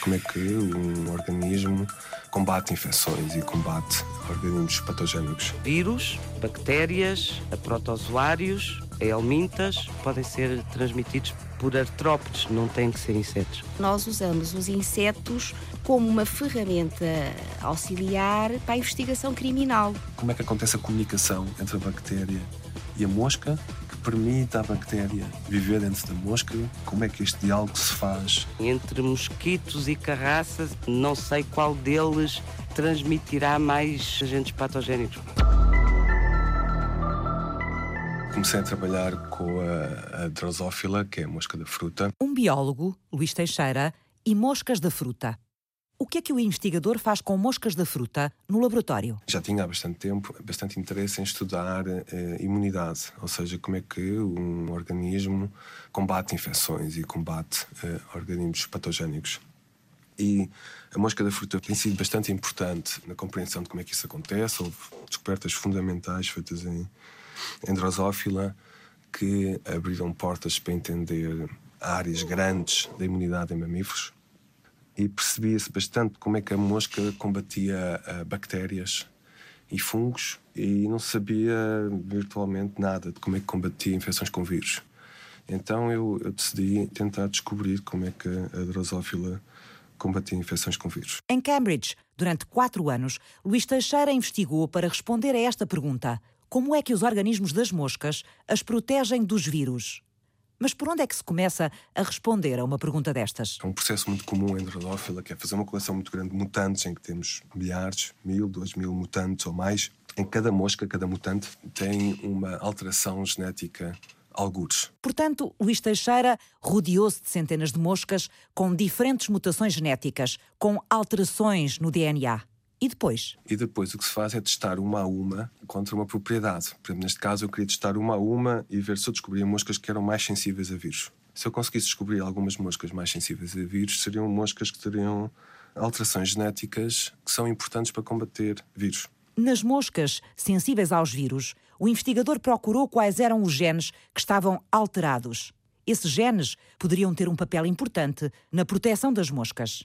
como é que um organismo combate infecções e combate organismos patogénicos. Vírus, bactérias, protozoários, helmintas podem ser transmitidos por artrópodes, não têm que ser insetos. Nós usamos os insetos como uma ferramenta auxiliar para a investigação criminal. Como é que acontece a comunicação entre a bactéria e a mosca permite à bactéria viver dentro da mosca? Como é que este diálogo se faz? Entre mosquitos e carraças, não sei qual deles transmitirá mais agentes patogénicos. Comecei a trabalhar com a, a drosófila, que é a mosca da fruta. Um biólogo, Luís Teixeira, e moscas da fruta. O que é que o investigador faz com moscas da fruta no laboratório? Já tinha há bastante tempo bastante interesse em estudar eh, imunidade, ou seja, como é que um organismo combate infecções e combate eh, organismos patogénicos. E a mosca da fruta tem sido bastante importante na compreensão de como é que isso acontece. Houve descobertas fundamentais feitas em, em drosófila que abriram portas para entender áreas grandes da imunidade em mamíferos e percebia-se bastante como é que a mosca combatia uh, bactérias e fungos e não sabia virtualmente nada de como é que combatia infecções com vírus. Então eu, eu decidi tentar descobrir como é que a drosófila combatia infecções com vírus. Em Cambridge, durante quatro anos, Luís Teixeira investigou para responder a esta pergunta: como é que os organismos das moscas as protegem dos vírus? Mas por onde é que se começa a responder a uma pergunta destas? É um processo muito comum em Drosophila, que é fazer uma coleção muito grande de mutantes, em que temos milhares, mil, dois mil mutantes ou mais. Em cada mosca, cada mutante tem uma alteração genética algures. Portanto, Luís Teixeira rodeou-se de centenas de moscas com diferentes mutações genéticas, com alterações no DNA. E depois? E depois o que se faz é testar uma a uma contra uma propriedade. Por exemplo, neste caso eu queria testar uma a uma e ver se eu descobria moscas que eram mais sensíveis a vírus. Se eu conseguisse descobrir algumas moscas mais sensíveis a vírus, seriam moscas que teriam alterações genéticas que são importantes para combater vírus. Nas moscas sensíveis aos vírus, o investigador procurou quais eram os genes que estavam alterados. Esses genes poderiam ter um papel importante na proteção das moscas.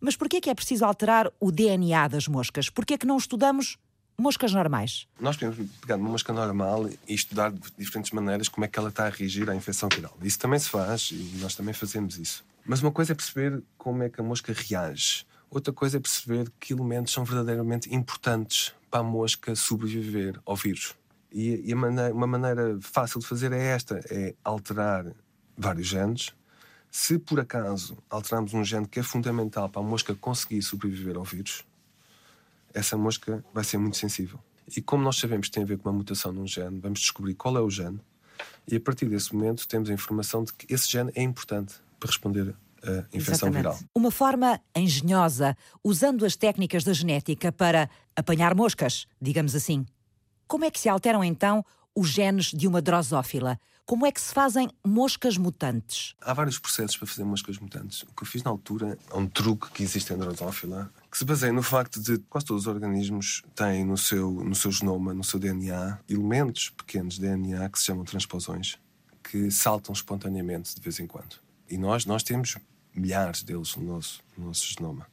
Mas por que é que é preciso alterar o DNA das moscas? Por que é que não estudamos moscas normais? Nós podemos pegar uma mosca normal e estudar de diferentes maneiras como é que ela está a reagir à infecção viral. Isso também se faz e nós também fazemos isso. Mas uma coisa é perceber como é que a mosca reage. Outra coisa é perceber que elementos são verdadeiramente importantes para a mosca sobreviver ao vírus. E, e maneira, uma maneira fácil de fazer é esta: é alterar vários genes se por acaso alterarmos um gene que é fundamental para a mosca conseguir sobreviver ao vírus, essa mosca vai ser muito sensível. E como nós sabemos que tem a ver com uma mutação num gene, vamos descobrir qual é o gene e a partir desse momento temos a informação de que esse gene é importante para responder à infecção Exatamente. viral. Uma forma engenhosa, usando as técnicas da genética para apanhar moscas, digamos assim. Como é que se alteram então os genes de uma drosófila? Como é que se fazem moscas mutantes? Há vários processos para fazer moscas mutantes. O que eu fiz na altura é um truque que existe em drosófila que se baseia no facto de quase todos os organismos têm no seu, no seu genoma, no seu DNA, elementos pequenos de DNA que se chamam transposões, que saltam espontaneamente de vez em quando. E nós, nós temos milhares deles no nosso, no nosso genoma.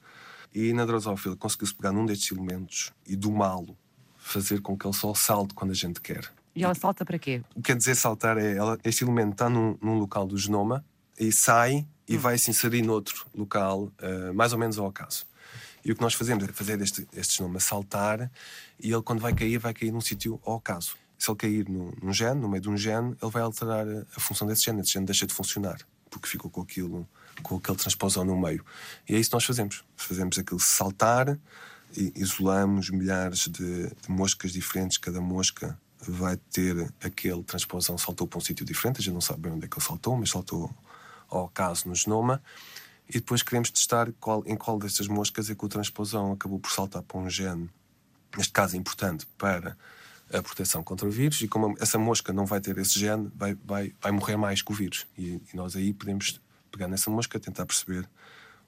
E na drosófila conseguiu-se pegar num destes elementos e domá-lo, fazer com que ele só salte quando a gente quer. E ela salta para quê? O que quer dizer saltar é ela, este elemento está num, num local do genoma e sai e vai se inserir noutro local, uh, mais ou menos ao acaso. E o que nós fazemos é fazer este, este genoma saltar e ele, quando vai cair, vai cair num sítio ao acaso. Se ele cair num, num gene, no meio de um gene, ele vai alterar a, a função desse gene. Esse gene deixa de funcionar porque ficou com aquilo, com aquele transposão no meio. E é isso que nós fazemos. Fazemos aquilo saltar e isolamos milhares de, de moscas diferentes, cada mosca vai ter aquele transposão saltou para um sítio diferente, a gente não sabe bem onde é que ele saltou, mas saltou ao caso no genoma. E depois queremos testar qual, em qual destas moscas é que o transposão acabou por saltar para um gene, neste caso importante para a proteção contra o vírus, e como essa mosca não vai ter esse gene, vai, vai, vai morrer mais que o vírus. E, e nós aí podemos pegar nessa mosca, tentar perceber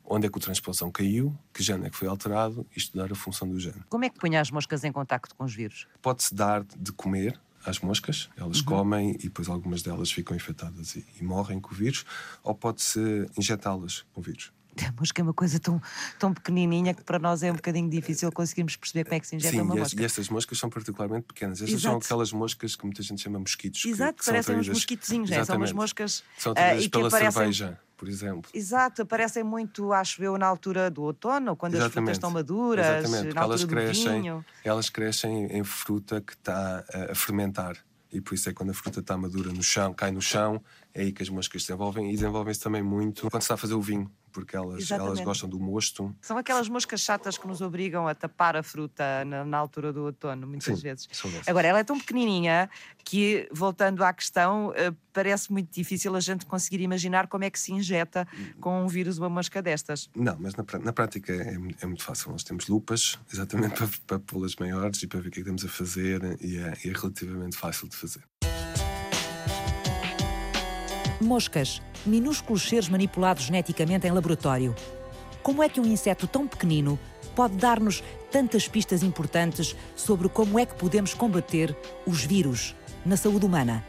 onde é que o transposão caiu, que gene é que foi alterado e estudar a função do gene. Como é que põe as moscas em contacto com os vírus? Pode-se dar de comer às moscas, elas uhum. comem e depois algumas delas ficam infectadas e, e morrem com o vírus, ou pode-se injetá-las com o vírus. A mosca é uma coisa tão, tão pequenininha que para nós é um bocadinho difícil conseguirmos perceber como é que se injeta Sim, uma e, mosca. e estas moscas são particularmente pequenas. Estas Exato. são aquelas moscas que muita gente chama mosquitos. que- Exato, que são parecem uns mosquitozinhos, né? são umas Exatamente. moscas São atraídas e que pela aparecem. cerveja, por exemplo. Exato, aparecem muito, acho eu, na altura do outono, quando as frutas Exatamente. estão maduras, Exatamente, na altura elas crescem, vinho. elas crescem em fruta que está a, a fermentar. E por isso é que quando a fruta está madura no chão, cai no chão, é aí que as moscas se desenvolvem. E desenvolvem-se também muito quando se está a fazer o vinho, porque elas, elas gostam do mosto. São aquelas moscas chatas que nos obrigam a tapar a fruta na, na altura do outono, muitas Sim, vezes. Agora, ela é tão pequenininha que, voltando à questão, eh, parece muito difícil a gente conseguir imaginar como é que se injeta com um vírus uma mosca destas. Não, mas na, na prática é, mu- é muito fácil. Nós temos lupas, exatamente para, para pô-las maiores e para ver o que é que estamos a fazer, e é, e é relativamente fácil de fazer. Moscas, minúsculos seres manipulados geneticamente em laboratório. Como é que um inseto tão pequenino pode dar-nos tantas pistas importantes sobre como é que podemos combater os vírus na saúde humana?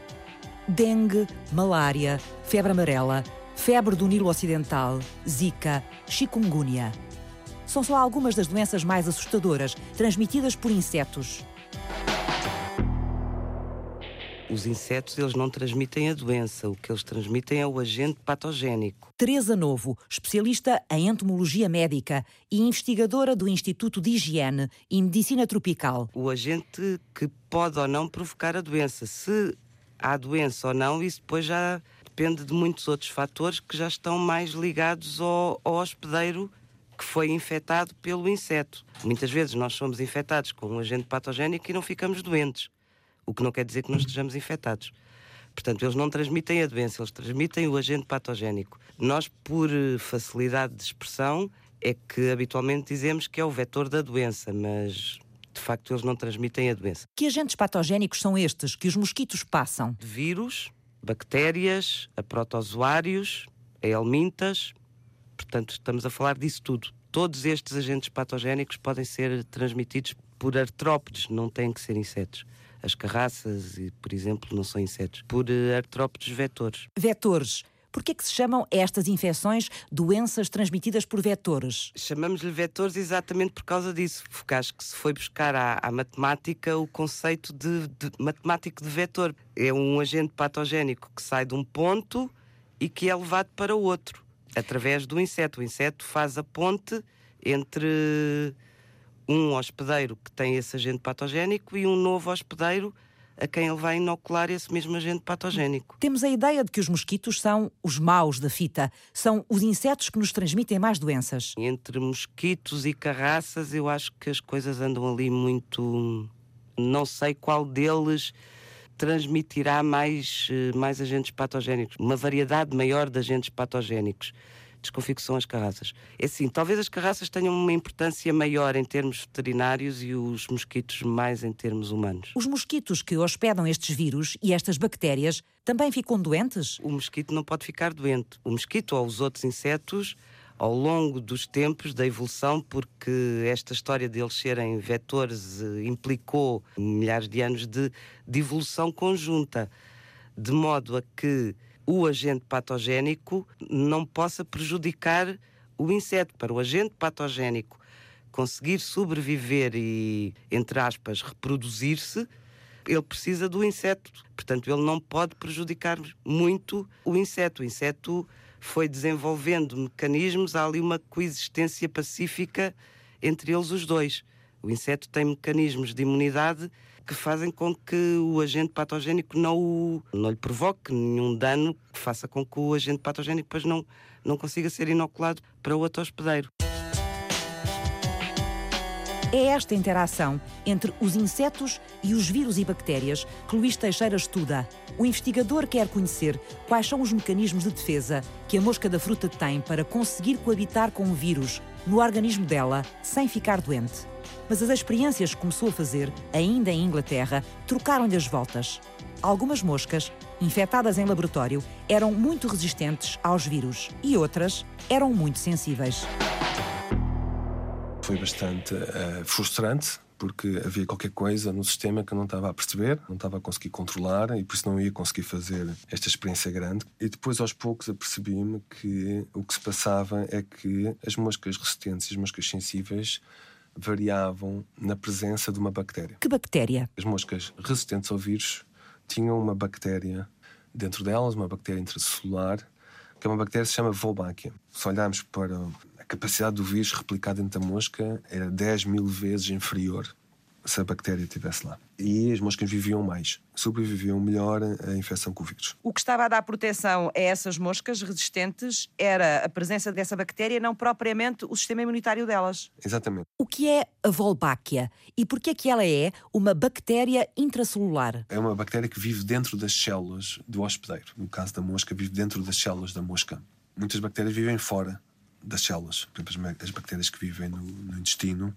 Dengue, malária, febre amarela, febre do Nilo Ocidental, Zika, chikungunya. São só algumas das doenças mais assustadoras transmitidas por insetos. Os insetos eles não transmitem a doença, o que eles transmitem é o agente patogénico. Teresa Novo, especialista em entomologia médica e investigadora do Instituto de Higiene e Medicina Tropical. O agente que pode ou não provocar a doença. Se há doença ou não, isso depois já depende de muitos outros fatores que já estão mais ligados ao, ao hospedeiro que foi infectado pelo inseto. Muitas vezes nós somos infectados com um agente patogénico e não ficamos doentes, o que não quer dizer que não estejamos infectados. Portanto, eles não transmitem a doença, eles transmitem o agente patogénico. Nós, por eh, facilidade de expressão, é que habitualmente dizemos que é o vetor da doença, mas de facto eles não transmitem a doença. Que agentes patogénicos são estes que os mosquitos passam? De vírus, bactérias, a protozoários, a helmintas, portanto estamos a falar disso tudo. Todos estes agentes patogénicos podem ser transmitidos por artrópodes, não têm que ser insetos. As carraças, e, por exemplo, não são insetos. Por eh, artrópodes vetores. Vetores. Por que é que se chamam estas infecções doenças transmitidas por vetores? Chamamos-lhe vetores exatamente por causa disso, porque acho que se foi buscar à, à matemática o conceito de, de matemático de vetor. É um agente patogénico que sai de um ponto e que é levado para outro, através do inseto. O inseto faz a ponte entre um hospedeiro que tem esse agente patogénico e um novo hospedeiro a quem ele vai inocular esse mesmo agente patogénico. Temos a ideia de que os mosquitos são os maus da fita, são os insetos que nos transmitem mais doenças. Entre mosquitos e carraças, eu acho que as coisas andam ali muito. Não sei qual deles transmitirá mais, eh, mais agentes patogénicos, uma variedade maior de agentes patogénicos. Desconfio que são as carraças. É assim, talvez as carraças tenham uma importância maior em termos veterinários e os mosquitos mais em termos humanos. Os mosquitos que hospedam estes vírus e estas bactérias também ficam doentes? o mosquito não pode ficar doente. O mosquito ou os outros insetos, ao longo dos tempos da evolução, porque esta história deles serem vetores eh, implicou milhares de anos de, de evolução conjunta, de modo a que o agente patogénico não possa prejudicar o inseto. Para o agente patogénico conseguir sobreviver e, entre aspas, reproduzir-se, ele precisa do inseto. Portanto, ele não pode prejudicar muito o inseto. O inseto foi desenvolvendo mecanismos, há ali uma coexistência pacífica entre eles os dois. O inseto tem mecanismos de imunidade que fazem com que o agente patogénico não, não lhe provoque nenhum dano que faça com que o agente patogénico depois não, não consiga ser inoculado para outro hospedeiro. É esta interação entre os insetos e os vírus e bactérias que Luís Teixeira estuda. O investigador quer conhecer quais são os mecanismos de defesa que a mosca da fruta tem para conseguir coabitar com o vírus no organismo dela sem ficar doente. Mas as experiências que começou a fazer, ainda em Inglaterra, trocaram-lhe as voltas. Algumas moscas, infectadas em laboratório, eram muito resistentes aos vírus e outras eram muito sensíveis. Foi bastante eh, frustrante, porque havia qualquer coisa no sistema que eu não estava a perceber, não estava a conseguir controlar e por isso não ia conseguir fazer esta experiência grande. E depois, aos poucos, apercebi-me que o que se passava é que as moscas resistentes e as moscas sensíveis variavam na presença de uma bactéria. Que bactéria? As moscas resistentes ao vírus tinham uma bactéria dentro delas, uma bactéria intracelular, que é uma bactéria que se chama Wolbachia. Se olharmos para capacidade do vírus replicar dentro da mosca, era 10 mil vezes inferior se a bactéria estivesse lá. E as moscas viviam mais, sobreviviam melhor à infecção com o vírus. O que estava a dar proteção a essas moscas resistentes era a presença dessa bactéria, não propriamente o sistema imunitário delas. Exatamente. O que é a Wolbachia e por que é que ela é uma bactéria intracelular? É uma bactéria que vive dentro das células do hospedeiro. No caso da mosca, vive dentro das células da mosca. Muitas bactérias vivem fora das células. Por exemplo, as bactérias que vivem no, no intestino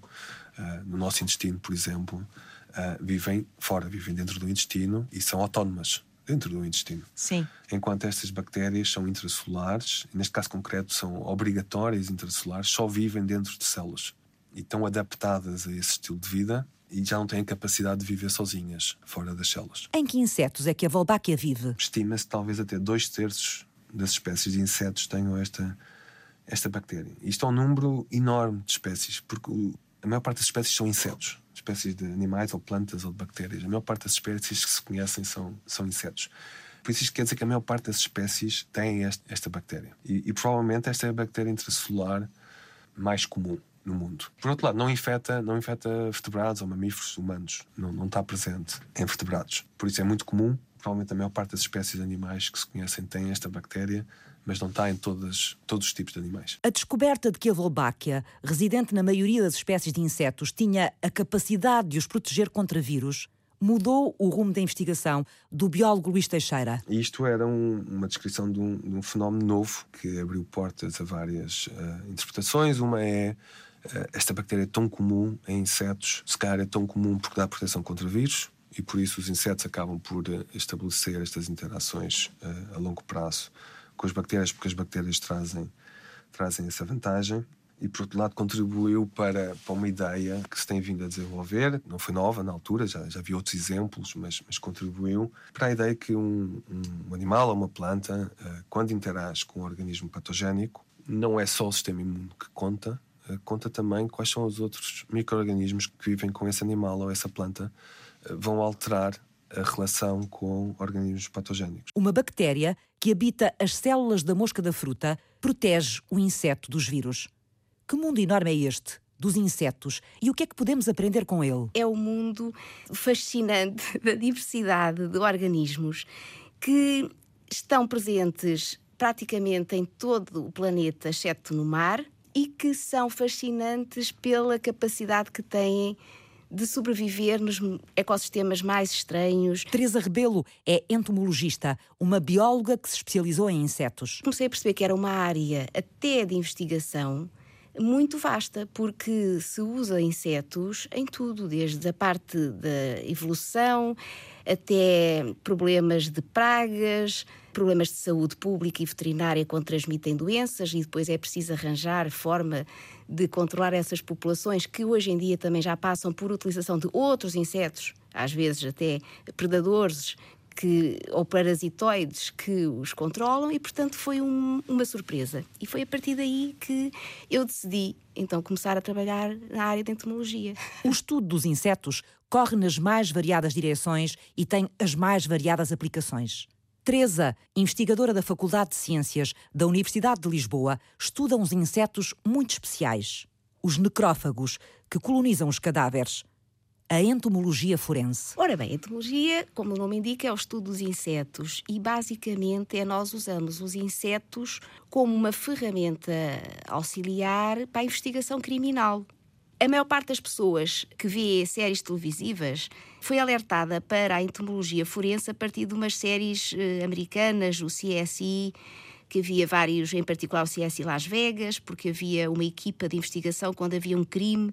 uh, no nosso intestino, por exemplo, uh, vivem fora, vivem dentro do intestino e são autónomas dentro do intestino. Sim. Enquanto estas bactérias são intracelulares, neste caso concreto são obrigatórias intracelulares, só vivem dentro de células e estão adaptadas a esse estilo de vida e já não têm capacidade de viver sozinhas fora das células. Em que insetos é que a Wolbachia vive? Estima-se talvez até dois terços das espécies de insetos tenham esta, esta bactéria. Isto é um número enorme de espécies, porque a maior parte das espécies são insetos, espécies de animais ou plantas ou de bactérias. A maior parte das espécies que se conhecem são, são insetos. Por isso isto quer dizer que a maior parte das espécies tem esta, esta bactéria. E, e, provavelmente esta é a bactéria intracelular mais comum no mundo. Por outro lado, não infecta, não infecta vertebrados ou mamíferos humanos. Não, não está presente em vertebrados. Por isso é muito comum. Provavelmente a maior parte das espécies de animais que se conhecem tem esta bactéria mas não está em todas, todos os tipos de animais. A descoberta de que a Wolbachia, residente na maioria das espécies de insetos, tinha a capacidade de os proteger contra vírus, mudou o rumo da investigação do biólogo Luís Teixeira. Isto era um, uma descrição de um, de um, fenómeno novo que abriu portas a várias uh, interpretações. Uma é uh, esta bactéria é tão comum em insetos, se calhar é tão comum porque dá proteção contra vírus e por isso os insetos acabam por uh, estabelecer estas interações a longo prazo com as bactérias, porque as bactérias trazem, trazem essa vantagem. E, por outro lado, contribuiu para, para uma ideia que se tem vindo a desenvolver, não foi nova na altura, já, já vi outros exemplos, mas, mas contribuiu para a ideia que um, um animal ou uma planta, uh, quando interage com um organismo patogénico, não é só o sistema imune que conta, uh, conta também quais são os outros micro-organismos que vivem com esse animal ou essa planta, uh, vão alterar a relação com organismos patogénicos. Uma bactéria que habita as células da mosca da fruta protege o inseto dos vírus. Que mundo enorme é este? Dos insetos e o que é que podemos aprender com ele? É o um mundo fascinante da diversidade de organismos que estão presentes praticamente em todo o planeta, exceto no mar, e que são fascinantes pela capacidade que têm de sobreviver nos ecossistemas mais estranhos. Teresa Rebelo é entomologista, uma bióloga que se especializou em insetos. Comecei a perceber que era uma área até de investigação muito vasta, porque se usa insetos em tudo, desde a parte da evolução até problemas de pragas, problemas de saúde pública e veterinária quando transmitem doenças, e depois é preciso arranjar forma de controlar essas populações que hoje em dia também já passam por utilização de outros insetos, às vezes até predadores que, ou parasitoides que os controlam e, portanto, foi um, uma surpresa. E foi a partir daí que eu decidi, então, começar a trabalhar na área da entomologia. O estudo dos insetos corre nas mais variadas direções e tem as mais variadas aplicações. Teresa, investigadora da Faculdade de Ciências da Universidade de Lisboa, estuda uns insetos muito especiais, os necrófagos, que colonizam os cadáveres a entomologia forense? Ora bem, a entomologia, como o nome indica, é o estudo dos insetos e basicamente é nós usamos os insetos como uma ferramenta auxiliar para a investigação criminal. A maior parte das pessoas que vê séries televisivas foi alertada para a entomologia forense a partir de umas séries eh, americanas, o CSI, que havia vários, em particular o CSI Las Vegas, porque havia uma equipa de investigação quando havia um crime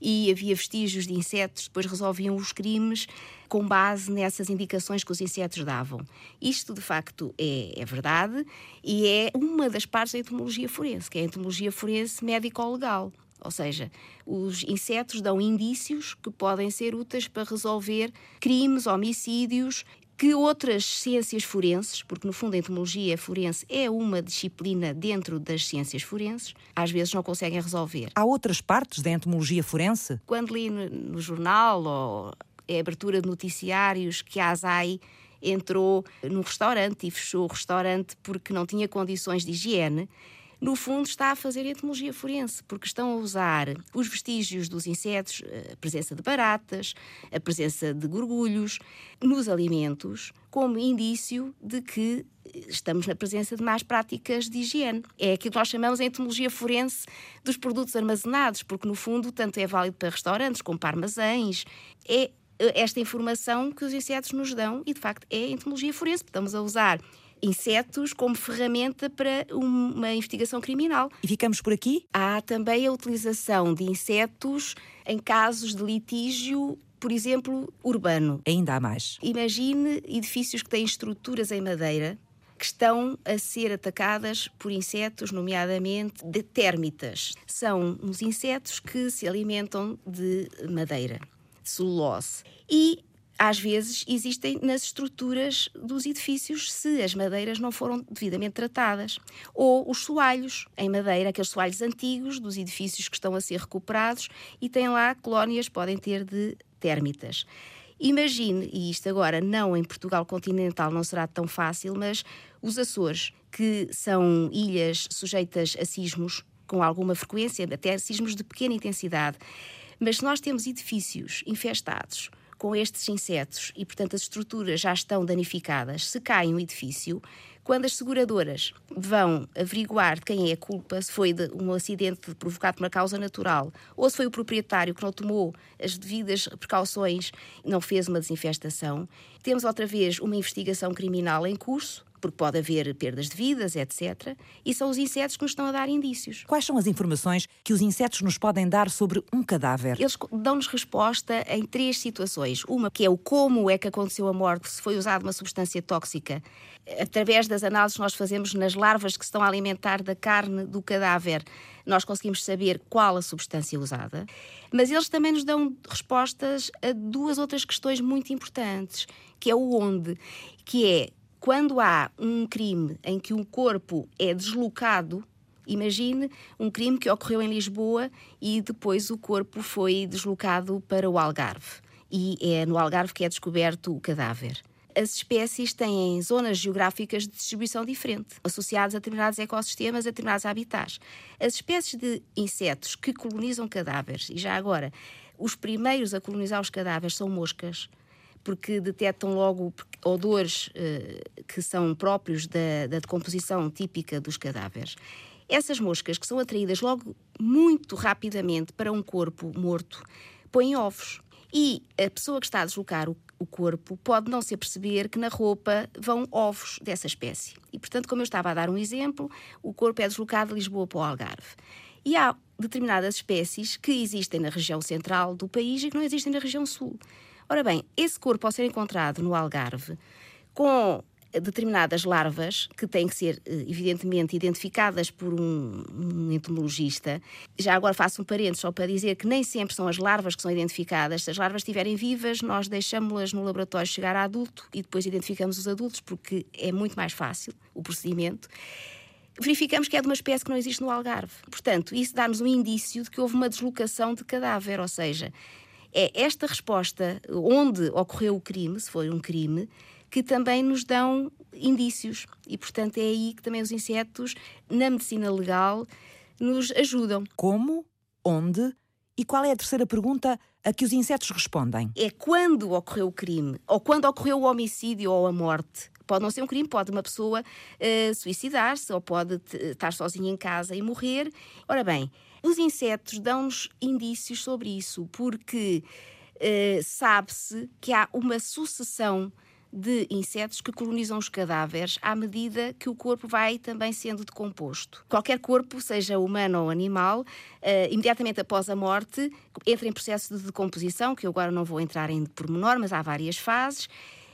e havia vestígios de insetos, depois resolviam os crimes com base nessas indicações que os insetos davam. Isto, de facto, é, é verdade e é uma das partes da entomologia forense, que é a entomologia forense médico-legal. Ou seja, os insetos dão indícios que podem ser úteis para resolver crimes, homicídios que outras ciências forenses, porque no fundo a entomologia forense é uma disciplina dentro das ciências forenses, às vezes não conseguem resolver. Há outras partes da entomologia forense? Quando li no, no jornal ou é abertura de noticiários que a ASAI entrou num restaurante e fechou o restaurante porque não tinha condições de higiene, no fundo está a fazer entomologia forense, porque estão a usar os vestígios dos insetos, a presença de baratas, a presença de gorgulhos nos alimentos, como indício de que estamos na presença de más práticas de higiene. É aquilo que nós chamamos a entomologia forense dos produtos armazenados, porque no fundo tanto é válido para restaurantes como para armazéns. É esta informação que os insetos nos dão e de facto é entomologia forense. Estamos a usar insetos como ferramenta para uma investigação criminal. E ficamos por aqui? Há também a utilização de insetos em casos de litígio por exemplo, urbano. Ainda há mais. Imagine edifícios que têm estruturas em madeira que estão a ser atacadas por insetos, nomeadamente de térmitas. São uns insetos que se alimentam de madeira, de celulose. E às vezes existem nas estruturas dos edifícios se as madeiras não foram devidamente tratadas. Ou os soalhos em madeira, aqueles soalhos antigos dos edifícios que estão a ser recuperados e têm lá colónias, podem ter de térmitas. Imagine, e isto agora não em Portugal continental não será tão fácil, mas os Açores, que são ilhas sujeitas a sismos com alguma frequência, até sismos de pequena intensidade, mas se nós temos edifícios infestados com estes insetos e, portanto, as estruturas já estão danificadas, se cai um edifício, quando as seguradoras vão averiguar de quem é a culpa, se foi um acidente provocado por uma causa natural ou se foi o proprietário que não tomou as devidas precauções, não fez uma desinfestação, temos outra vez uma investigação criminal em curso porque pode haver perdas de vidas, etc. E são os insetos que nos estão a dar indícios. Quais são as informações que os insetos nos podem dar sobre um cadáver? Eles dão-nos resposta em três situações. Uma que é o como é que aconteceu a morte, se foi usada uma substância tóxica. Através das análises que nós fazemos nas larvas que se estão a alimentar da carne do cadáver, nós conseguimos saber qual a substância usada. Mas eles também nos dão respostas a duas outras questões muito importantes, que é o onde, que é quando há um crime em que um corpo é deslocado, imagine um crime que ocorreu em Lisboa e depois o corpo foi deslocado para o Algarve. E é no Algarve que é descoberto o cadáver as espécies têm zonas geográficas de distribuição diferente, associadas a determinados ecossistemas, a determinados habitats. As espécies de insetos que colonizam cadáveres, e já agora, os primeiros a colonizar os cadáveres são moscas, porque detectam logo odores uh, que são próprios da, da decomposição típica dos cadáveres. Essas moscas, que são atraídas logo muito rapidamente para um corpo morto, põem ovos. E a pessoa que está a deslocar o, o, corpo pode não se perceber que na roupa vão ovos dessa espécie. E, portanto, como eu estava a dar um exemplo, o corpo é deslocado de Lisboa para o Algarve. E há determinadas espécies que existem na região central do país e que não existem na região sul. Ora bem, esse corpo, ao ser encontrado no Algarve, com determinadas larvas que têm que ser, eh, evidentemente, identificadas por um, um, entomologista. Já agora faço um parênteses só para dizer que nem sempre são as larvas que são identificadas. Se as larvas estiverem vivas, nós deixamos-las no laboratório chegar a adulto e depois identificamos os adultos, porque é muito mais fácil o procedimento. Verificamos que é de uma espécie que não existe no Algarve. Portanto, isso dá-nos um indício de que houve uma deslocação de cadáver, ou seja, é esta resposta, onde ocorreu o crime, se foi um crime, que também nos dão indícios. E, portanto, é aí que também os insetos, na medicina legal, nos ajudam. Como? Onde? E qual é a terceira pergunta a que os insetos respondem? É quando ocorreu o crime, ou quando ocorreu o homicídio ou a morte. Pode não ser um crime, pode uma pessoa uh, suicidar-se ou pode estar sozinha em casa e morrer. Ora bem, os insetos dão-nos indícios sobre isso, porque uh, sabe-se que há uma sucessão de insetos que colonizam os cadáveres à medida que o corpo vai também sendo decomposto. Qualquer corpo, seja humano ou animal, uh, imediatamente após a morte, entra em processo de decomposição, que eu agora não vou entrar em pormenor, mas há várias fases.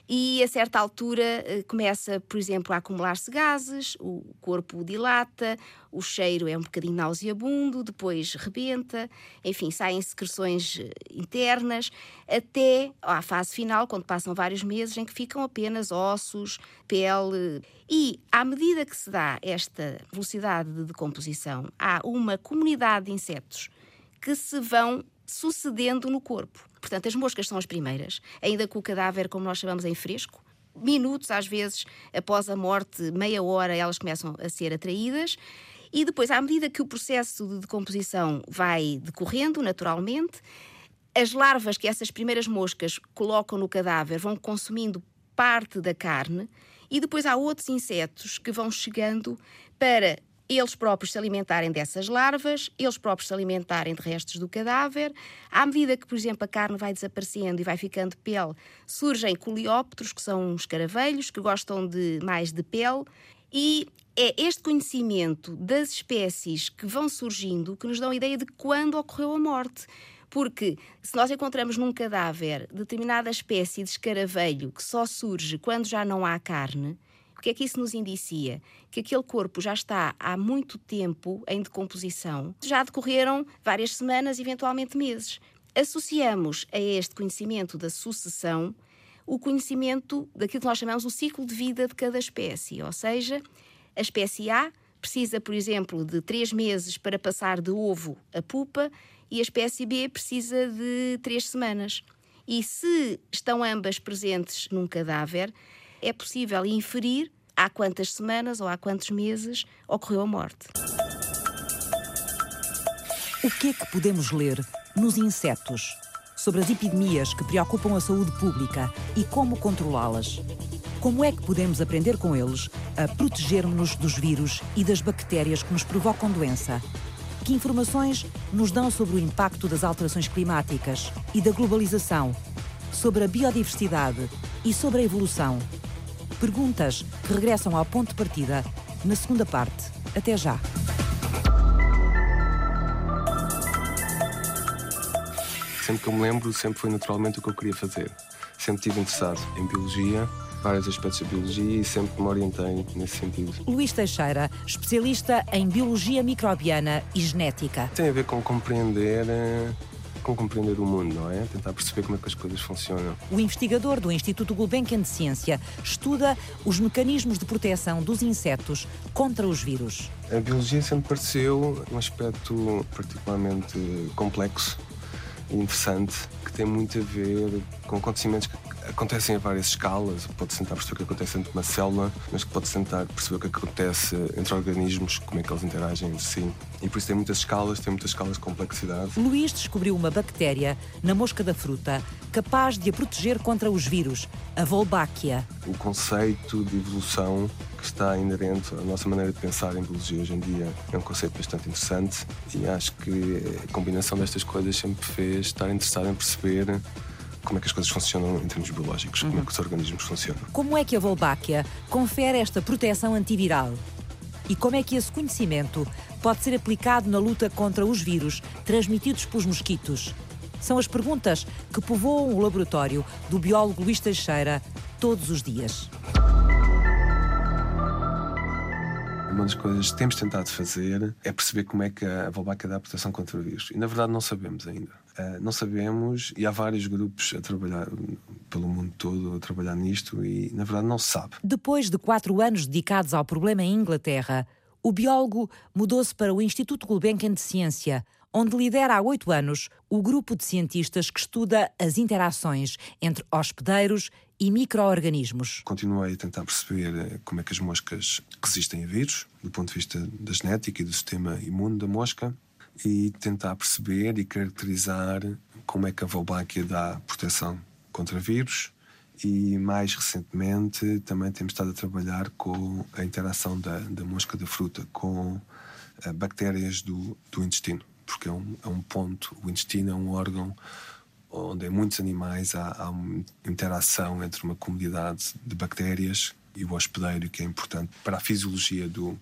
E a certa altura eh, começa, por exemplo, a acumular-se gases, o corpo dilata, o cheiro é um bocadinho nauseabundo, depois rebenta, enfim, saem secreções eh, internas, até à fase final, quando passam vários meses, em que ficam apenas ossos, pele. E à medida que se dá esta velocidade de decomposição, há uma comunidade de insetos que se vão sucedendo no corpo. Portanto, as moscas são as primeiras, ainda com o cadáver, como nós chamamos, em fresco. Minutos, às vezes, após a morte, meia hora, elas começam a ser atraídas. E depois, à medida que o processo de decomposição vai decorrendo naturalmente, as larvas que essas primeiras moscas colocam no cadáver vão consumindo parte da carne e depois há outros insetos que vão chegando para eles próprios se alimentarem dessas larvas, eles próprios se alimentarem de restos do cadáver. À medida que, por exemplo, a carne vai desaparecendo e vai ficando pele, surgem coleópteros, que são escaravelhos, que gostam de mais de pele. E é este conhecimento das espécies que vão surgindo que nos dão a ideia de quando ocorreu a morte. Porque se nós encontramos num cadáver determinada espécie de escaravelho que só surge quando já não há carne, que é que isso nos indicia? Que aquele corpo já está há muito tempo em decomposição, já decorreram várias semanas, eventualmente meses. Associamos a este conhecimento da sucessão o conhecimento daquilo que nós chamamos o ciclo de vida de cada espécie, ou seja, a espécie A precisa, por exemplo, de três meses para passar de ovo a pupa e a espécie B precisa de três semanas. E se estão ambas presentes num cadáver, é possível inferir há quantas semanas ou há quantos meses ocorreu a morte. O que é que podemos ler nos insetos sobre as epidemias que preocupam a saúde pública e como controlá-las? Como é que podemos aprender com eles a protegermos-nos dos vírus e das bactérias que nos provocam doença? Que informações nos dão sobre o impacto das alterações climáticas e da globalização, sobre a biodiversidade e sobre a evolução? Perguntas que regressam ao ponto de partida na segunda parte. Até já. Sempre que eu me lembro, sempre foi naturalmente o que eu queria fazer. Sempre estive interessado em biologia, vários aspectos da biologia e sempre me orientei nesse sentido. Luís Teixeira, especialista em biologia microbiana e genética. Tem a ver com compreender eh, compreender o mundo, não é? Tentar perceber como é que as coisas funcionam. O investigador do Instituto Gulbenkian de Ciência estuda os mecanismos de proteção dos insetos contra os vírus. A biologia sempre pareceu um aspecto particularmente complexo e interessante que tem muito a ver com acontecimentos que acontecem a várias escalas. Pode-se tentar perceber o que acontece dentro de uma célula, mas pode-se tentar perceber o que acontece entre organismos, como é que eles interagem entre si. E por isso tem muitas escalas, tem muitas escalas de complexidade. Luís descobriu uma bactéria na mosca da fruta capaz de a proteger contra os vírus, a Wolbachia. O conceito de evolução que está inerente à nossa maneira de pensar em biologia hoje em dia é um conceito bastante interessante e acho que a combinação destas coisas sempre fez estar interessado em perceber como é que as coisas funcionam em termos biológicos, uhum. como é que os organismos funcionam. Como é que a Wolbachia confere esta proteção antiviral? E como é que esse conhecimento pode ser aplicado na luta contra os vírus transmitidos pelos mosquitos? São as perguntas que povoam o laboratório do biólogo Luís Teixeira todos os dias. Uma das coisas que temos tentado fazer é perceber como é que a Wolbachia dá proteção contra o vírus. E na verdade não sabemos ainda. Uh, não sabemos e há vários grupos a trabalhar pelo mundo todo a trabalhar nisto e na verdade não se sabe. Depois de quatro anos dedicados ao problema em Inglaterra, o biólogo mudou-se para o Instituto Gulbenkian de Ciência, onde lidera há oito anos o grupo de cientistas que estuda as interações entre hospedeiros e micro-organismos. Continuei a tentar perceber eh, como é que as moscas resistem a vírus, do ponto de vista da genética e do sistema imune da mosca e tentar perceber e caracterizar como é que a Wolbachia dá proteção contra vírus. E mais recentemente também temos estado a trabalhar com a interação da, da mosca da fruta com uh, bactérias do, do intestino, porque é um, é um ponto, o intestino é um órgão onde em muitos animais há, há uma interação entre uma comunidade de bactérias e o hospedeiro, que é importante para a fisiologia do,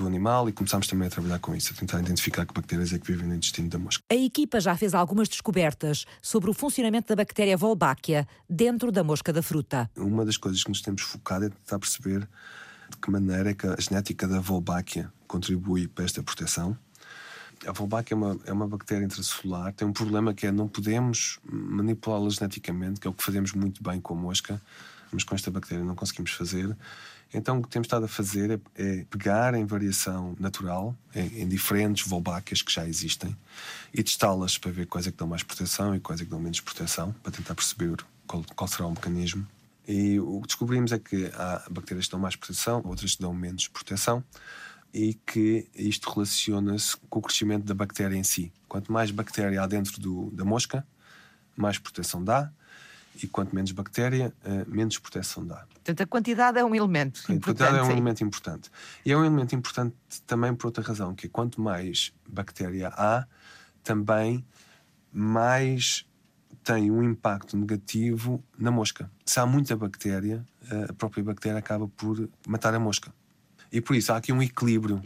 do animal e começámos também a trabalhar com isso, a tentar identificar que bactérias é que vivem no intestino da mosca. A equipa já fez algumas descobertas sobre o funcionamento da bactéria Wolbachia dentro da mosca da fruta. Uma das coisas que nos temos focado é tentar perceber de que maneira é que a genética da Wolbachia contribui para esta proteção. A Wolbachia é uma, é uma bactéria intracelular, tem um problema que é não podemos manipulá-la geneticamente, que é o que fazemos muito bem com a mosca, mas com esta bactéria não conseguimos fazer. Então o que temos estado a fazer é, é pegar em variação natural, em, em diferentes Wolbachias que já existem, e testá-las para ver quais é que dão mais proteção e quais é que dão menos proteção, para tentar perceber qual, qual será o mecanismo. E o que descobrimos é que há bactérias que dão mais proteção, outras que dão menos proteção, e que isto relaciona-se com o crescimento da bactéria em si. Quanto mais bactéria há dentro do, da mosca, mais proteção dá, e quanto menos bactéria, uh, menos proteção dá. Portanto, a quantidade é um elemento importante. A quantidade é um elemento importante. E é um elemento importante também por outra razão, que é quanto mais bactéria há, também mais tem um impacto negativo na mosca. Se há muita bactéria, eh, a própria bactéria acaba por matar a mosca. E por isso há aqui um equilíbrio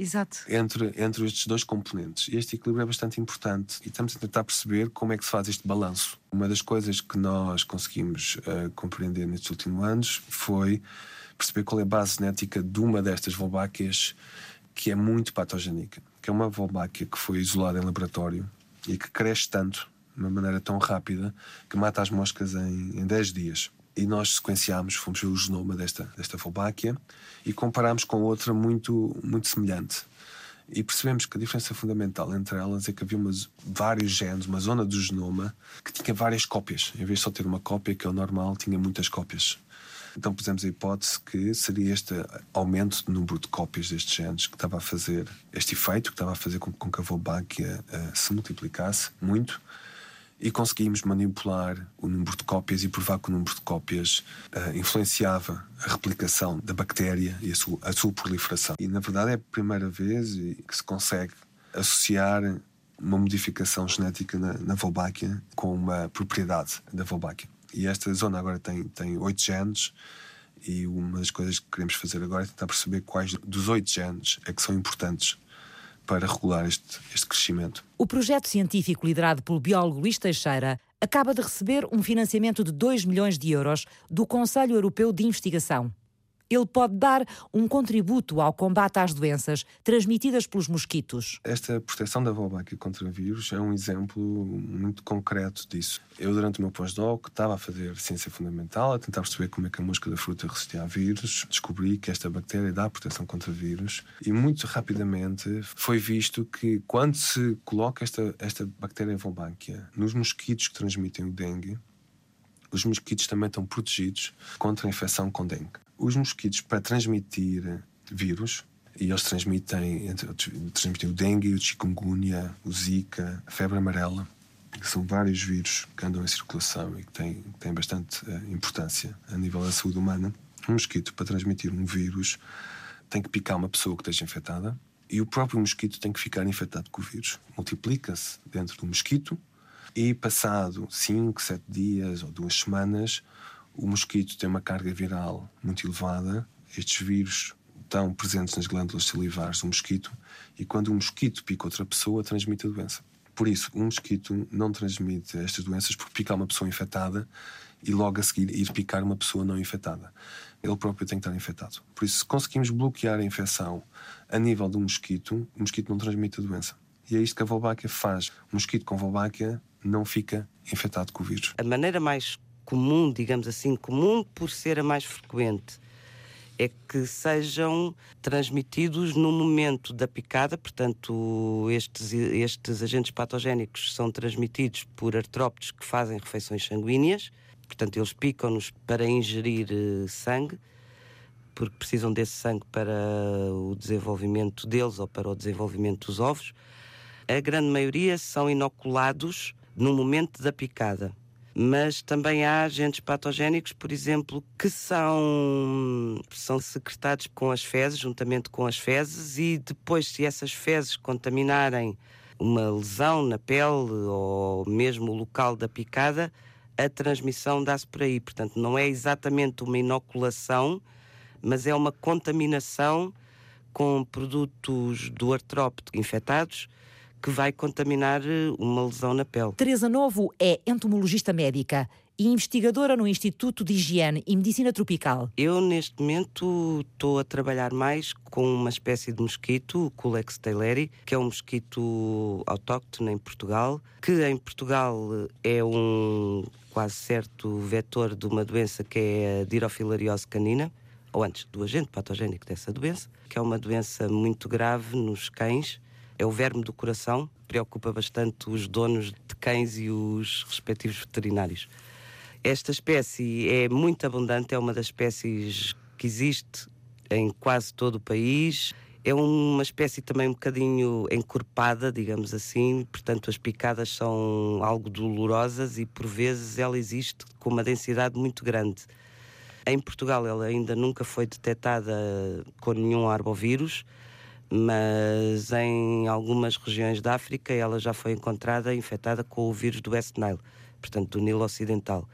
Entre, entre estes dois componentes. E este equilíbrio é bastante importante e estamos a tentar perceber como é que se faz este balanço. Uma das coisas que nós conseguimos uh, compreender nestes últimos anos foi perceber qual é a base genética de uma destas Wolbáquias que é muito patogénica, que é uma Wolbáquia que foi isolada em laboratório e que cresce tanto, de uma maneira tão rápida, que mata as moscas em, em 10 dias e nós sequenciámos, fomos ver o genoma desta, desta Wolbachia e comparámos com outra muito, muito semelhante. E percebemos que a diferença fundamental entre elas é que havia umas, vários genes, uma zona do genoma que tinha várias cópias. Em vez de só ter uma cópia, que é o normal, tinha muitas cópias. Então pusemos a hipótese que seria este aumento do número de cópias destes genes que estava a fazer este efeito, que estava a fazer com, com que a Wolbachia uh, se multiplicasse muito e conseguimos manipular o número de cópias e provar que o número de cópias uh, influenciava a replicação da bactéria e a sua, a sua proliferação. E na verdade é a primeira vez que se consegue associar uma modificação genética na, na Wolbachia com uma propriedade da Wolbachia. E esta zona agora tem, tem oito genes e uma das coisas que queremos fazer agora é tentar perceber quais dos oito genes é que são importantes para regular este, este crescimento. O projeto científico liderado pelo biólogo Luís Teixeira acaba de receber um financiamento de 2 milhões de euros do Conselho Europeu de Investigação ele pode dar um contributo ao combate às doenças transmitidas pelos mosquitos. Esta proteção da Wolbachia contra vírus é um exemplo muito concreto disso. Eu, durante o meu pós-doc, estava a fazer ciência fundamental, a tentar perceber como é que a mosca da fruta resistia a vírus. Descobri que esta bactéria dá proteção contra vírus e muito rapidamente foi visto que quando se coloca esta, esta bactéria Wolbachia nos mosquitos que transmitem o dengue, os mosquitos também estão protegidos contra a infecção com dengue. Os mosquitos, para transmitir vírus, e eles transmitem, transmitem o dengue, o chikungunya, o zika, a febre amarela, que são vários vírus que andam em circulação e que têm, têm bastante uh, importância a nível da saúde humana. Um mosquito, para transmitir um vírus, tem que picar uma pessoa que esteja infectada e o próprio mosquito tem que ficar infectado com o vírus. Multiplica-se dentro do mosquito e passado 5, 7 dias ou duas semanas, o mosquito tem uma carga viral muito elevada. Estes vírus estão presentes nas glândulas salivares do mosquito e quando um mosquito pica outra pessoa, transmite a doença. Por isso, um mosquito não transmite estas doenças porque pica uma pessoa infectada e logo a seguir ir picar uma pessoa não infectada. Ele próprio tem que estar infectado. Por isso, se conseguimos bloquear a infecção a nível do mosquito, o mosquito não transmite a doença. E é isto que a Wolbachia faz. O mosquito com Wolbachia não fica infectado com o vírus. A maneira mais comum, digamos assim, comum por ser a mais frequente, é que sejam transmitidos no momento da picada, portanto, estes, estes agentes patogénicos são transmitidos por artrópodes que fazem refeições sanguíneas, portanto, eles picam-nos para ingerir eh, sangue, porque precisam desse sangue para o desenvolvimento deles ou para o desenvolvimento dos ovos. A grande maioria são inoculados no momento da picada. Mas também há agentes patogénicos, por exemplo, que são, são secretados com as fezes, juntamente com as fezes, e depois, se essas fezes contaminarem uma lesão na pele ou mesmo o local da picada, a transmissão dá-se por aí. Portanto, não é exatamente uma inoculação, mas é uma contaminação com produtos do artrópode infectados que vai contaminar eh, uma lesão na pele. Teresa Novo é entomologista médica e investigadora no Instituto de Higiene e Medicina Tropical. Eu, neste momento, estou a trabalhar mais com uma espécie de mosquito, o Culex tayleri, que é um mosquito autóctone em Portugal, que em Portugal é um quase certo vetor de uma doença que é a dirofilariose canina, ou antes do agente patogénico dessa doença, que é uma doença muito grave nos cães é o verme do coração, preocupa bastante os donos de cães e os respectivos veterinários. Esta espécie é muito abundante, é uma das espécies que existe em quase todo o país. É uma espécie também um bocadinho encorpada, digamos assim, portanto as picadas são algo dolorosas e por vezes ela existe com uma densidade muito grande. Em Portugal ela ainda nunca foi detectada com nenhum arbovírus mas em algumas regiões da África ela já foi encontrada infectada com o vírus do West Nile, portanto do Nilo Ocidental,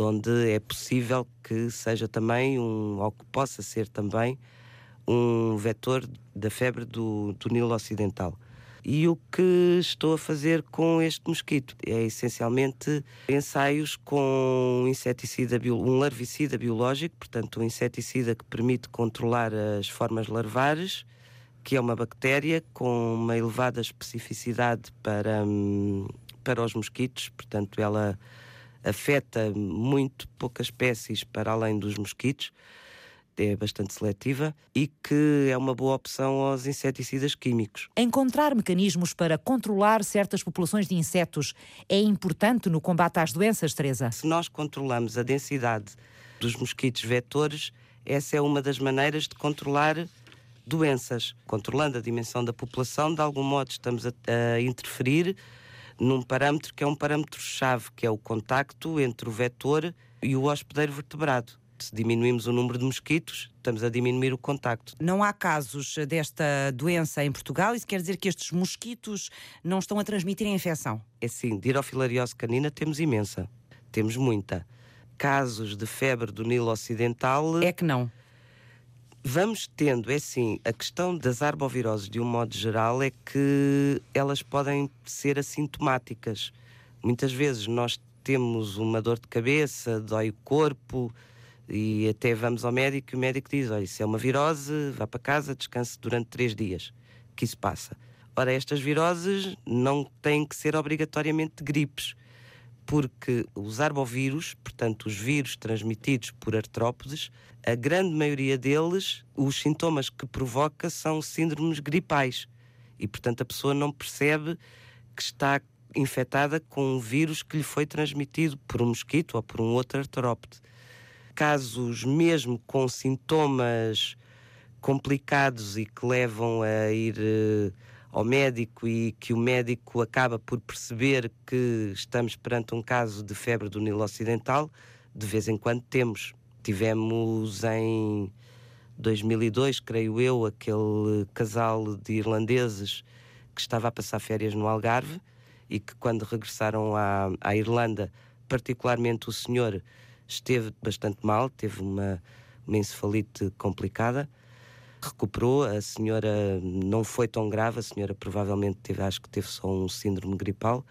onde é possível que seja também um, ou que possa ser também um vetor da febre do, do Nilo Ocidental. E o que estou a fazer com este mosquito é essencialmente ensaios com inseticida, um larvicida biológico, portanto, um inseticida que permite controlar as formas larvares que é uma bactéria com uma elevada especificidade para, hum, para os mosquitos, portanto, ela afeta muito poucas espécies para além dos mosquitos, é bastante seletiva e que é uma boa opção aos inseticidas químicos. Encontrar mecanismos para controlar certas populações de insetos é importante no combate às doenças, Teresa? Se nós controlamos a densidade dos mosquitos vetores, essa é uma das maneiras de controlar doenças. Controlando a dimensão da população, de algum modo estamos a, a interferir num parâmetro que é um parâmetro-chave, que é o contacto entre o vetor e o hospedeiro vertebrado. Se diminuímos o número de mosquitos, estamos a diminuir o contacto. Não há casos desta doença em Portugal? Isso quer dizer que estes mosquitos não estão a transmitir a infecção? É sim, dirofilariose canina temos imensa. Temos muita. Casos de febre do Nilo Ocidental. É que não vamos tendo, é assim, a questão das arboviroses de um modo geral é que elas podem ser assintomáticas. Muitas vezes nós temos uma dor de cabeça, dói o corpo e até vamos ao médico e o médico diz: olha, isso é uma virose, vá para casa, descanse durante três dias, que isso passa. Ora, estas viroses não têm que ser obrigatoriamente gripes, porque os arbovírus, portanto, os vírus transmitidos por artrópodes, a grande maioria deles, os sintomas que provoca são síndromes gripais. E, portanto, a pessoa não percebe que está infectada com um vírus que lhe foi transmitido por um mosquito ou por um outro artrópode. Casos mesmo com sintomas complicados e que levam a ir uh, ao médico e que o médico acaba por perceber que estamos perante um caso de febre do Nilo Ocidental, de vez em quando temos. Tivemos em 2002, creio eu, aquele casal de irlandeses que estava a passar férias no Algarve e que, quando regressaram à, à Irlanda, particularmente o senhor esteve bastante mal, teve uma, uma encefalite complicada. Recuperou, a senhora não foi tão grave, a senhora provavelmente teve, acho que teve só um síndrome gripal.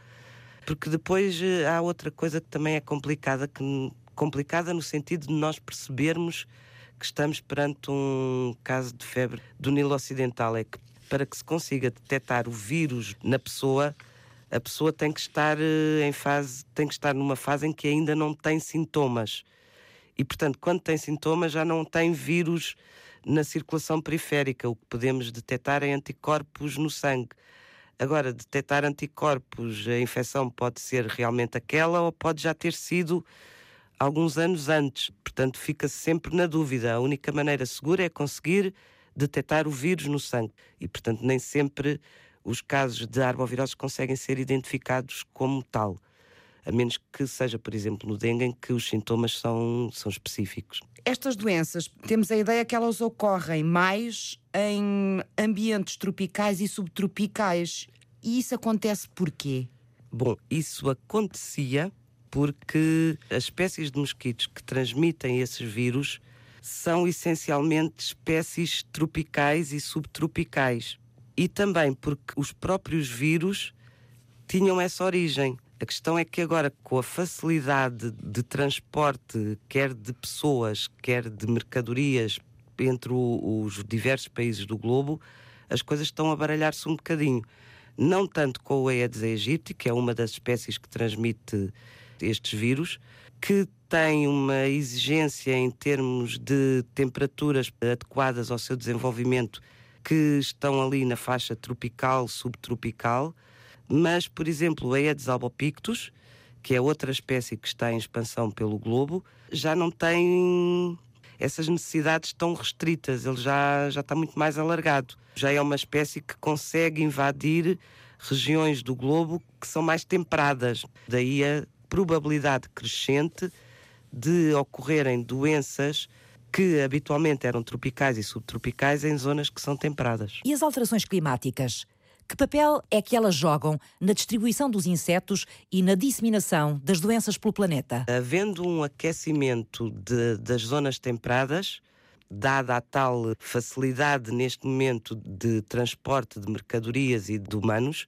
Porque depois eh, há outra coisa que também é complicada, que complicada no sentido de nós percebermos que estamos perante um caso de febre do Nilo Ocidental. É que para que se consiga detectar o vírus na pessoa, a pessoa tem que estar eh, em fase, tem que estar numa fase em que ainda não tem sintomas. E portanto, quando tem sintomas, já não tem vírus na circulação periférica. O que podemos detectar é anticorpos no sangue. Agora, detectar anticorpos, a infecção pode ser realmente aquela ou pode já ter sido alguns anos antes. Portanto, fica-se sempre na dúvida. A única maneira segura é conseguir detectar o vírus no sangue. E, portanto, nem sempre os casos de arbovirose conseguem ser identificados como tal. A menos que seja, por exemplo, no dengue, em que os sintomas são, são específicos. Estas doenças, temos a ideia que elas ocorrem mais em ambientes tropicais e subtropicais. E isso acontece porquê? Bom, isso acontecia porque as espécies de mosquitos que transmitem esses vírus são essencialmente espécies tropicais e subtropicais. E também porque os próprios vírus tinham essa origem. A questão é que agora, com a facilidade de transporte, quer de pessoas, quer de mercadorias, entre os diversos países do globo, as coisas estão a baralhar-se um bocadinho. Não tanto com o Aedes aegypti, que é uma das espécies que transmite estes vírus, que tem uma exigência em termos de temperaturas adequadas ao seu desenvolvimento, que estão ali na faixa tropical, subtropical, mas, por exemplo, o Aedes albopictus, que é outra espécie que está em expansão pelo globo, já não tem essas necessidades tão restritas, ele já, já está muito mais alargado. Já é uma espécie que consegue invadir regiões do globo que são mais temperadas. Daí a probabilidade crescente de ocorrerem doenças que habitualmente eram tropicais e subtropicais em zonas que são temperadas. E as alterações climáticas? Que papel é que elas jogam na distribuição dos insetos e na disseminação das doenças pelo planeta? Havendo um aquecimento de, das zonas temperadas, dada a tal facilidade neste momento de transporte de mercadorias e de humanos,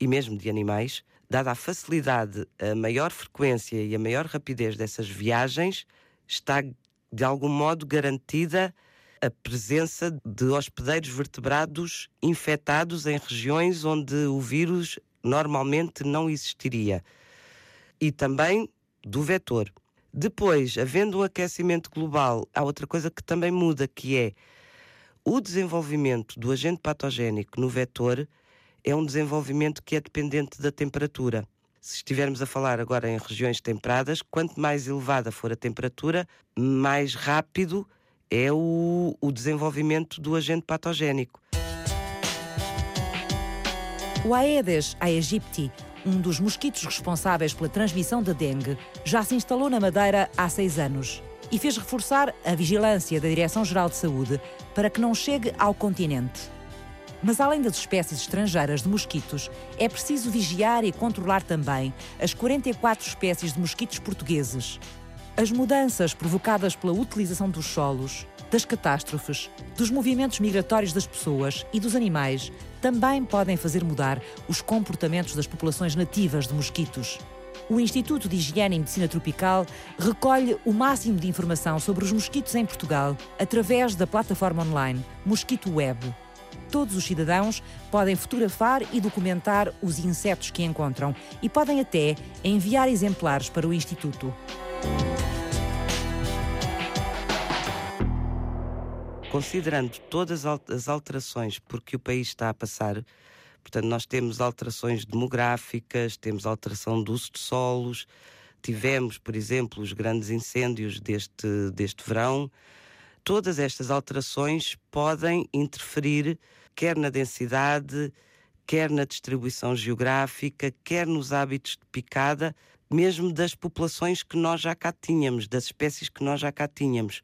e mesmo de animais, dada a facilidade, a maior frequência e a maior rapidez dessas viagens, está de algum modo garantida a presença de hospedeiros vertebrados infectados em regiões onde o vírus normalmente não existiria. E também do vetor. Depois, havendo um aquecimento global, há outra coisa que também muda, que é o desenvolvimento do agente patogénico no vetor é um desenvolvimento que é dependente da temperatura. Se estivermos a falar agora em regiões temperadas, quanto mais elevada for a temperatura, mais rápido é o, o desenvolvimento do agente patogénico. O Aedes aegypti, um dos mosquitos responsáveis pela transmissão da dengue, já se instalou na Madeira há seis anos e fez reforçar a vigilância da Direção-Geral de Saúde para que não chegue ao continente. Mas além das espécies estrangeiras de mosquitos, é preciso vigiar e controlar também as 44 espécies de mosquitos portugueses, as mudanças provocadas pela utilização dos solos, das catástrofes, dos movimentos migratórios das pessoas e dos animais também podem fazer mudar os comportamentos das populações nativas de mosquitos. O Instituto de Higiene e Medicina Tropical recolhe o máximo de informação sobre os mosquitos em Portugal através da plataforma online Mosquito Web. Todos os cidadãos podem fotografar e documentar os insetos que encontram e podem até enviar exemplares para o Instituto. Considerando todas as alterações por que o país está a passar, portanto, nós temos alterações demográficas, temos alteração do uso de solos, tivemos, por exemplo, os grandes incêndios deste, deste verão. Todas estas alterações podem interferir quer na densidade, quer na distribuição geográfica, quer nos hábitos de picada, mesmo das populações que nós já cá tínhamos, das espécies que nós já cá tínhamos.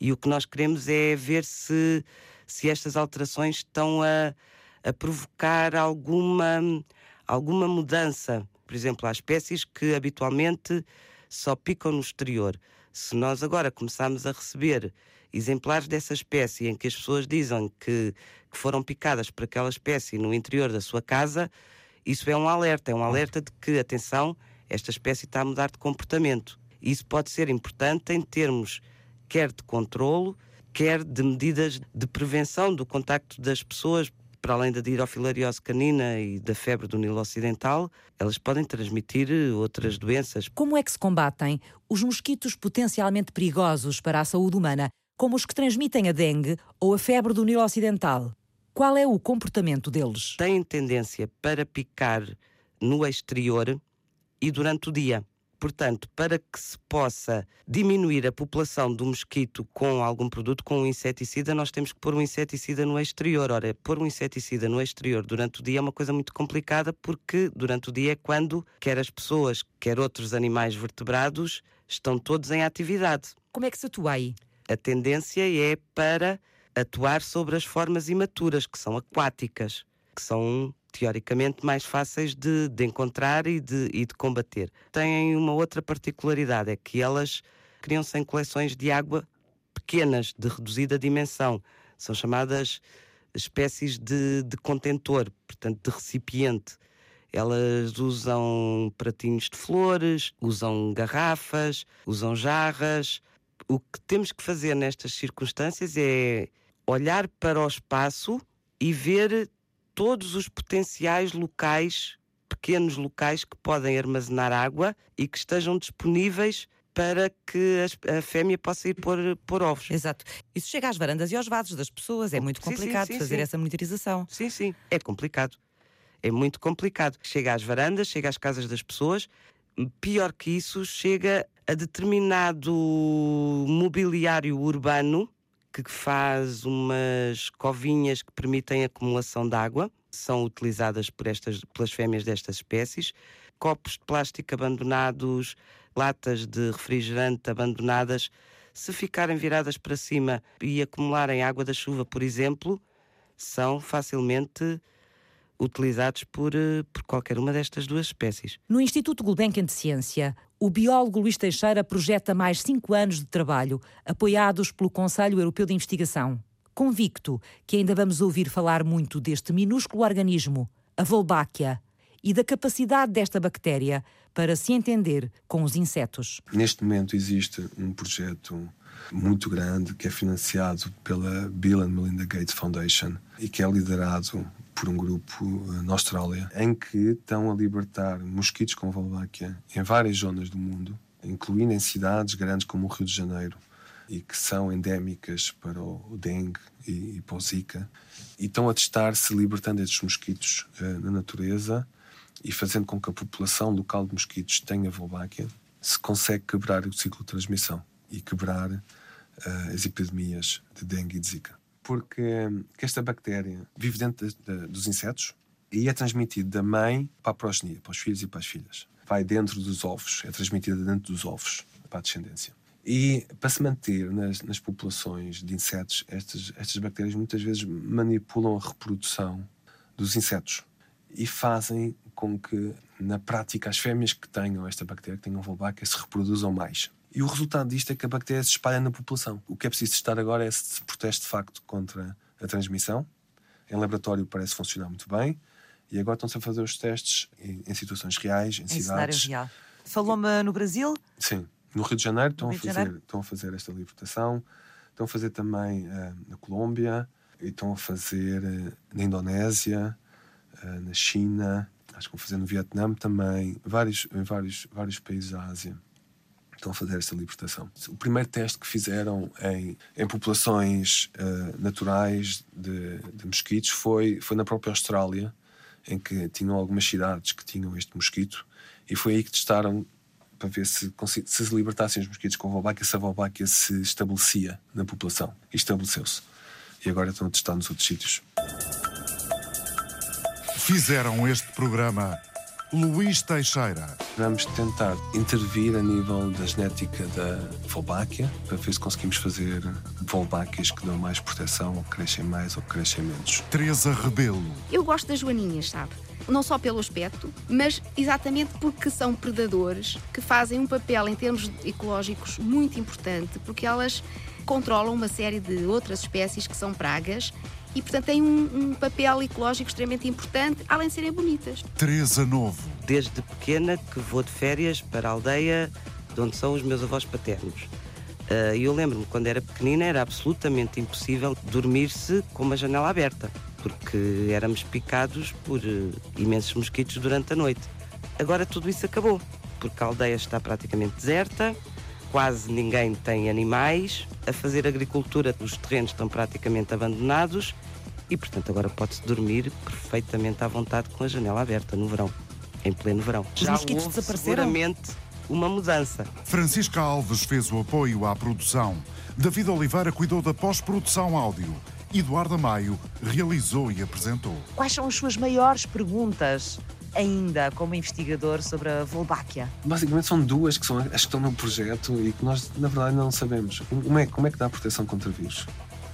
E o que nós queremos é ver se, se estas alterações estão a, a provocar alguma, alguma mudança. Por exemplo, há espécies que habitualmente só picam no exterior. Se nós agora começarmos a receber exemplares dessa espécie em que as pessoas dizem que, que foram picadas por aquela espécie no interior da sua casa, isso é um alerta, é um alerta de que, atenção, esta espécie está a mudar de comportamento. Isso pode ser importante em termos quer de controlo, quer de medidas de prevenção do contacto das pessoas, para além da dirofilariose canina e da febre do Nilo Ocidental, elas podem transmitir outras doenças. Como é que se combatem os mosquitos potencialmente perigosos para a saúde humana, como os que transmitem a dengue ou a febre do Nilo Ocidental? Qual é o comportamento deles? Têm tendência para picar no exterior e durante o dia. Portanto, para que se possa diminuir a população do mosquito com algum produto, com um inseticida, nós temos que pôr um inseticida no exterior. Ora, pôr um inseticida no exterior durante o dia é uma coisa muito complicada, porque durante o dia é quando quer as pessoas, quer outros animais vertebrados, estão todos em atividade. Como é que se atua aí? A tendência é para atuar sobre as formas imaturas, que são aquáticas, que são teoricamente mais fáceis de, de encontrar e de, e de combater. Têm uma outra particularidade, é que elas criam-se em coleções de água pequenas, de reduzida dimensão. São chamadas espécies de, de contentor, portanto, de recipiente. Elas usam pratinhos de flores, usam garrafas, usam jarras. O que temos que fazer nestas circunstâncias é olhar para o espaço e ver todos os potenciais locais, pequenos locais que podem armazenar água e que estejam disponíveis para que a fêmea possa ir pôr, pôr ovos. Exato. Isso chega às varandas e aos vasos das pessoas. É muito complicado sim, sim, fazer sim. essa monitorização. Sim, sim. É complicado. É muito complicado. Chega às varandas, chega às casas das pessoas. Pior que isso, chega a determinado mobiliário urbano que faz umas covinhas que permitem a acumulação de água. São utilizadas por estas, pelas fêmeas destas espécies. Copos de plástico abandonados, latas de refrigerante abandonadas, se ficarem viradas para cima e acumularem água da chuva, por exemplo, são facilmente utilizados por, eh, por qualquer uma destas duas espécies. No Instituto Gulbenkian de Ciência, o biólogo Luís Teixeira projeta mais cinco anos de trabalho, apoiados pelo Conselho Europeu de Investigação. Convicto que ainda vamos ouvir falar muito deste minúsculo organismo, a Wolbachia, e da capacidade desta bactéria para se entender com os insetos. Neste momento existe um projeto muito grande que é financiado pela Bill and Melinda Gates Foundation e que é liderado por um grupo eh, na Austrália em que estão a libertar mosquitos com Wolbachia em várias zonas do mundo, incluindo em cidades grandes como o Rio de Janeiro e que são endémicas para o dengue e, para o zika e estão a testar se libertando estes mosquitos uh, na natureza e fazendo com que a população local de mosquitos tenha Wolbachia, se consegue quebrar o ciclo de transmissão e quebrar uh, as epidemias de dengue e de zika. Porque um, esta bactéria vive dentro de, de, dos insetos e é transmitida da mãe para a progenia, para os filhos e para as filhas. Vai dentro dos ovos, é transmitida dentro dos ovos para a descendência. E para se manter nas, nas populações de insetos, estas, estas bactérias muitas vezes manipulam a reprodução dos insetos e fazem com que, na prática, as fêmeas que tenham esta bactéria, que tenham Wolbachia, se reproduzam mais. E o resultado disto é que a bactéria se espalha na população. O que é preciso testar agora é se protege de facto contra a transmissão. Em laboratório parece funcionar muito bem. E agora estão-se a fazer os testes em, em situações reais, em, em cidades. Real. Falou-me no Brasil? Sim. No Rio de Janeiro estão, a fazer, estão a fazer esta libertação. Estão a fazer também uh, na Colômbia. E estão a fazer uh, na Indonésia, uh, na China, acho que vão fazer no Vietnã também, vários, em vários, vários países da Ásia estão a fazer esta libertação. O primeiro teste que fizeram em, em populações uh, naturais de, de, mosquitos foi, foi na própria Austrália, em que tinham algumas cidades que tinham este mosquito, e foi aí que testaram para ver se, se, se libertassem os mosquitos com a Wolbachia, se a Wolbachia se estabelecia na população. E estabeleceu-se. E agora estão a testar nos outros sítios. Fizeram este programa Luís Teixeira. Vamos tentar intervir a nível da genética da Wolbachia para ver se conseguimos fazer Wolbachias que dão mais proteção, ou crescem mais ou crescem menos. Teresa Rebelo. Eu gosto das joaninhas, sabe? Não só pelo aspecto, mas exatamente porque são predadores que fazem um papel em termos ecológicos muito importante, porque elas controlam uma série de outras espécies que são pragas e, portanto, têm um, um, papel ecológico extremamente importante, além de serem bonitas. Teresa Novo. Desde pequena que vou de férias para a aldeia de onde são os meus avós paternos. Uh, eu lembro-me, quando era pequenina, era absolutamente impossível dormir-se com uma janela aberta, porque éramos picados por uh, imensos mosquitos durante a noite. Agora tudo isso acabou, porque a aldeia está praticamente deserta, quase ninguém tem animais, a fazer agricultura, os terrenos estão praticamente abandonados e, portanto, agora pode-se dormir perfeitamente à vontade com a janela aberta no verão, em pleno verão. Os Já mosquitos houve desapareceram? seguramente uma mudança. Francisca Alves fez o apoio à produção. David Oliveira cuidou da pós-produção áudio. Eduardo Maio realizou e apresentou. Quais são as suas maiores perguntas ainda como investigador sobre a Wolbachia? Basicamente são duas que são as que estão no projeto e que nós, na verdade, não sabemos. Uma é como é que dá proteção contra vírus.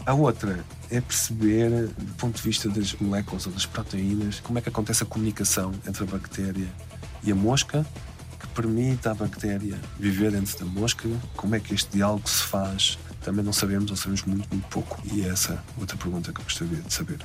A outra é perceber, do ponto de vista das moléculas ou das proteínas, como é que acontece a comunicação entre a bactéria e a mosca, que permite à bactéria viver dentro da mosca, como é que este diálogo se faz, também não sabemos ou sabemos muito, muito pouco. E é essa outra pergunta que eu gostaria de saber.